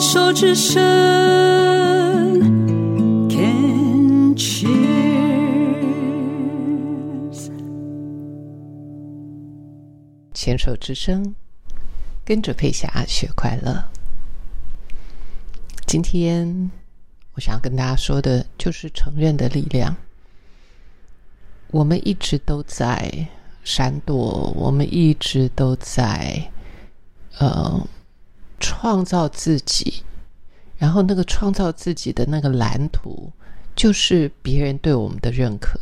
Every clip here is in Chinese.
手之声，Can cheers。牵手之声，跟着佩霞学快乐。今天我想要跟大家说的，就是承认的力量。我们一直都在闪躲，我们一直都在呃创造自己，然后那个创造自己的那个蓝图，就是别人对我们的认可。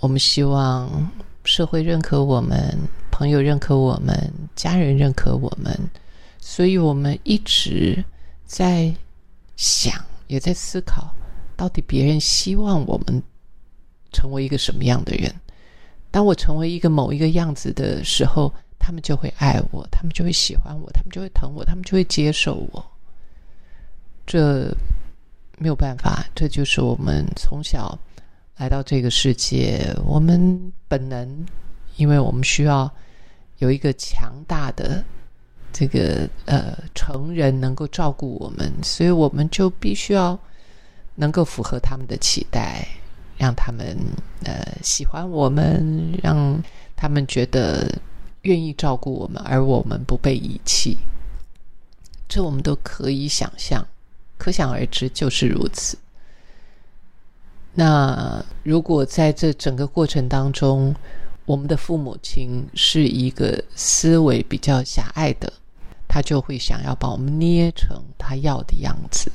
我们希望社会认可我们，朋友认可我们，家人认可我们，所以我们一直在想，也在思考，到底别人希望我们成为一个什么样的人？当我成为一个某一个样子的时候，他们就会爱我，他们就会喜欢我，他们就会疼我，他们就会接受我。这没有办法，这就是我们从小来到这个世界，我们本能，因为我们需要有一个强大的这个呃成人能够照顾我们，所以我们就必须要能够符合他们的期待，让他们呃喜欢我们，让他们觉得愿意照顾我们，而我们不被遗弃。这我们都可以想象，可想而知，就是如此。那如果在这整个过程当中，我们的父母亲是一个思维比较狭隘的，他就会想要把我们捏成他要的样子，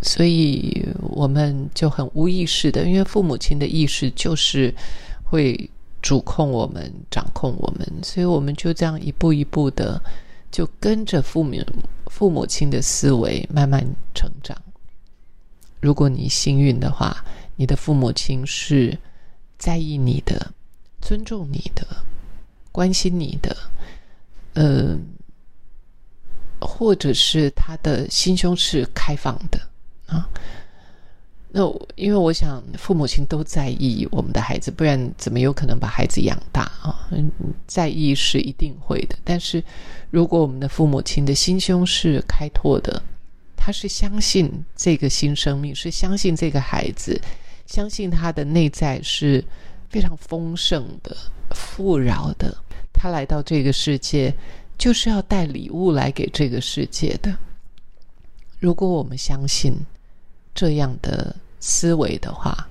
所以我们就很无意识的，因为父母亲的意识就是会主控我们、掌控我们，所以我们就这样一步一步的就跟着父母父母亲的思维慢慢成长。如果你幸运的话，你的父母亲是在意你的、尊重你的、关心你的，呃，或者是他的心胸是开放的啊。那因为我想，父母亲都在意我们的孩子，不然怎么有可能把孩子养大啊？在意是一定会的，但是如果我们的父母亲的心胸是开拓的。他是相信这个新生命，是相信这个孩子，相信他的内在是非常丰盛的、富饶的。他来到这个世界，就是要带礼物来给这个世界的。如果我们相信这样的思维的话，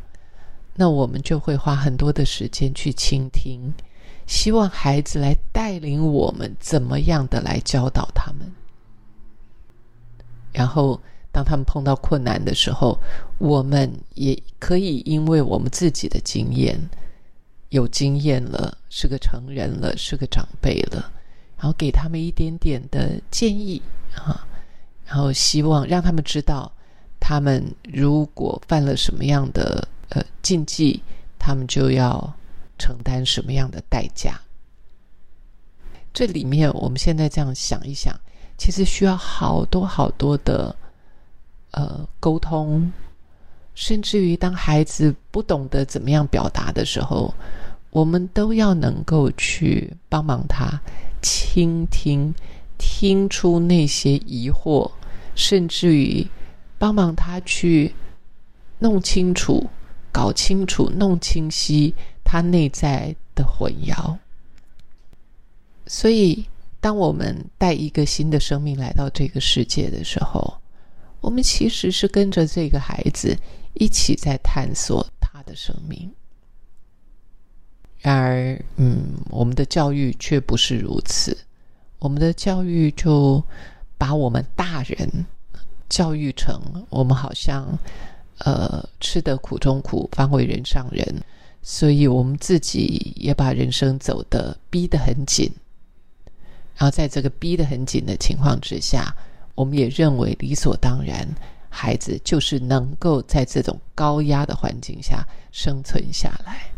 那我们就会花很多的时间去倾听，希望孩子来带领我们怎么样的来教导他们。然后，当他们碰到困难的时候，我们也可以因为我们自己的经验，有经验了，是个成人了，是个长辈了，然后给他们一点点的建议啊，然后希望让他们知道，他们如果犯了什么样的呃禁忌，他们就要承担什么样的代价。这里面，我们现在这样想一想。其实需要好多好多的呃沟通，甚至于当孩子不懂得怎么样表达的时候，我们都要能够去帮忙他倾听，听出那些疑惑，甚至于帮忙他去弄清楚、搞清楚、弄清晰他内在的混淆，所以。当我们带一个新的生命来到这个世界的时候，我们其实是跟着这个孩子一起在探索他的生命。然而，嗯，我们的教育却不是如此。我们的教育就把我们大人教育成我们好像呃吃得苦中苦，方为人上人，所以我们自己也把人生走得逼得很紧。然后在这个逼得很紧的情况之下，我们也认为理所当然，孩子就是能够在这种高压的环境下生存下来。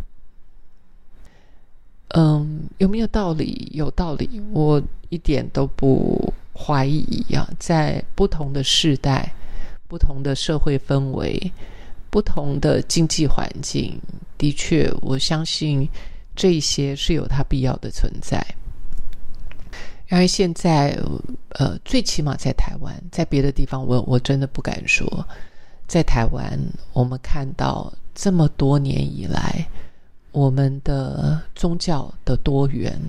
嗯，有没有道理？有道理，我一点都不怀疑啊！在不同的时代、不同的社会氛围、不同的经济环境，的确，我相信这些是有它必要的存在。然而现在，呃，最起码在台湾，在别的地方，我我真的不敢说。在台湾，我们看到这么多年以来，我们的宗教的多元，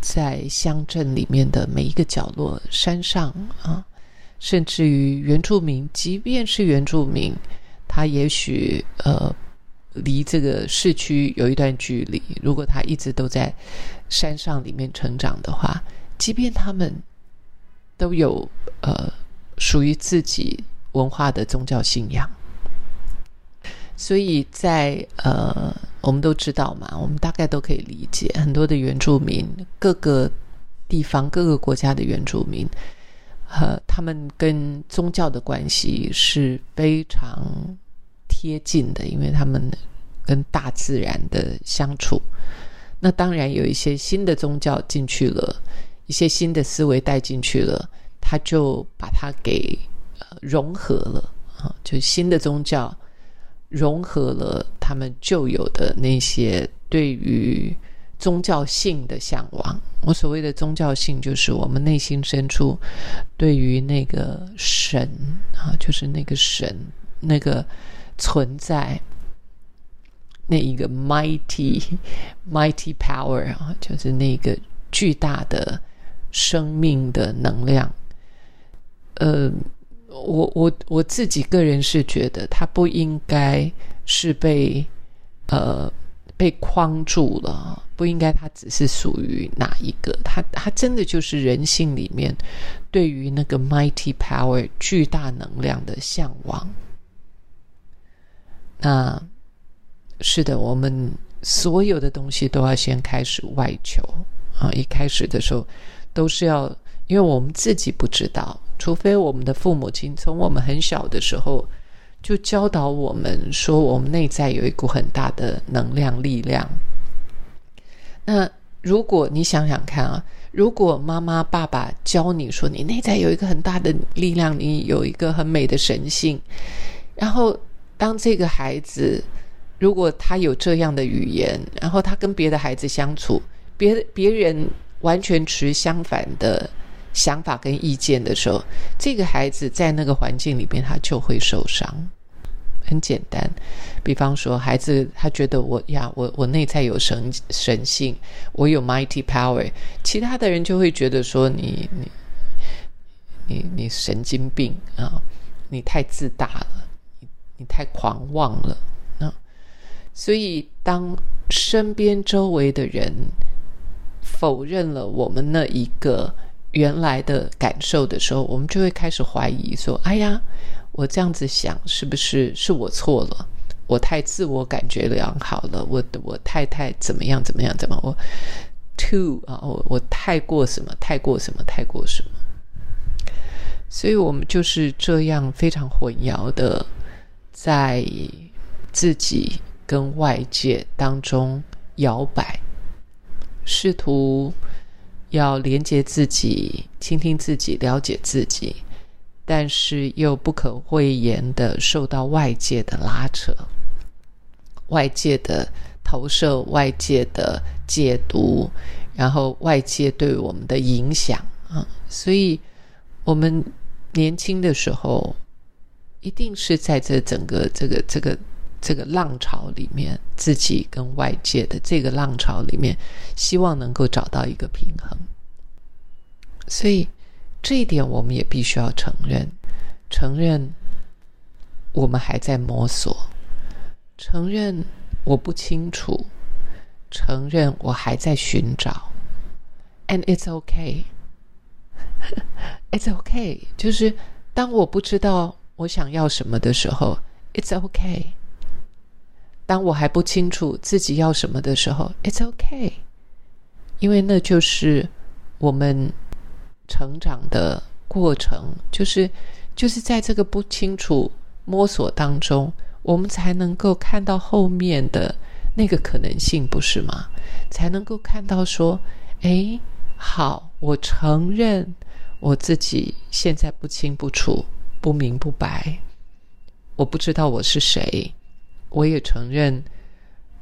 在乡镇里面的每一个角落、山上啊，甚至于原住民，即便是原住民，他也许呃离这个市区有一段距离，如果他一直都在山上里面成长的话，即便他们都有呃属于自己。文化的宗教信仰，所以在呃，我们都知道嘛，我们大概都可以理解，很多的原住民，各个地方、各个国家的原住民，和他们跟宗教的关系是非常贴近的，因为他们跟大自然的相处。那当然有一些新的宗教进去了，一些新的思维带进去了，他就把它给。融合了啊，就新的宗教融合了他们旧有的那些对于宗教性的向往。我所谓的宗教性，就是我们内心深处对于那个神啊，就是那个神那个存在那一个 mighty mighty power 啊，就是那个巨大的生命的能量，呃。我我我自己个人是觉得，他不应该是被呃被框住了，不应该他只是属于哪一个，他他真的就是人性里面对于那个 mighty power 巨大能量的向往。那是的，我们所有的东西都要先开始外求啊！一开始的时候都是要，因为我们自己不知道。除非我们的父母亲从我们很小的时候就教导我们说，我们内在有一股很大的能量力量。那如果你想想看啊，如果妈妈爸爸教你说你内在有一个很大的力量，你有一个很美的神性，然后当这个孩子如果他有这样的语言，然后他跟别的孩子相处，别别人完全持相反的。想法跟意见的时候，这个孩子在那个环境里边，他就会受伤。很简单，比方说，孩子他觉得我呀，我我内在有神神性，我有 mighty power，其他的人就会觉得说你你你你神经病啊，你太自大了，你你太狂妄了啊。所以，当身边周围的人否认了我们那一个。原来的感受的时候，我们就会开始怀疑说：“哎呀，我这样子想是不是是我错了？我太自我感觉良好了，我我太太怎么样怎么样怎么我 too 啊，我我太过什么太过什么太过什么？所以我们就是这样非常混淆的，在自己跟外界当中摇摆，试图。”要连接自己，倾听自己，了解自己，但是又不可讳言的受到外界的拉扯、外界的投射、外界的解读，然后外界对我们的影响啊！所以，我们年轻的时候，一定是在这整个这个这个。这个浪潮里面，自己跟外界的这个浪潮里面，希望能够找到一个平衡。所以这一点我们也必须要承认，承认我们还在摸索，承认我不清楚，承认我还在寻找。And it's okay, it's okay。就是当我不知道我想要什么的时候，it's okay。当我还不清楚自己要什么的时候，It's okay，因为那就是我们成长的过程，就是就是在这个不清楚摸索当中，我们才能够看到后面的那个可能性，不是吗？才能够看到说，哎，好，我承认我自己现在不清不楚、不明不白，我不知道我是谁。我也承认，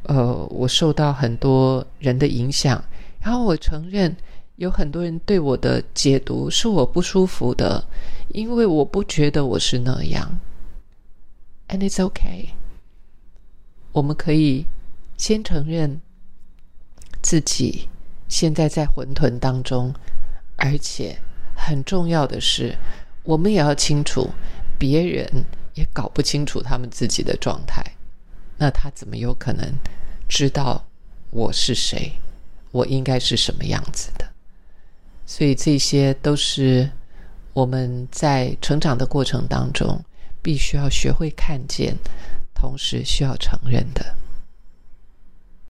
呃，我受到很多人的影响，然后我承认，有很多人对我的解读是我不舒服的，因为我不觉得我是那样。And it's okay。我们可以先承认自己现在在混沌当中，而且很重要的是，我们也要清楚，别人也搞不清楚他们自己的状态，那他怎么有可能知道我是谁？我应该是什么样子的？所以这些都是我们在成长的过程当中必须要学会看见，同时需要承认的。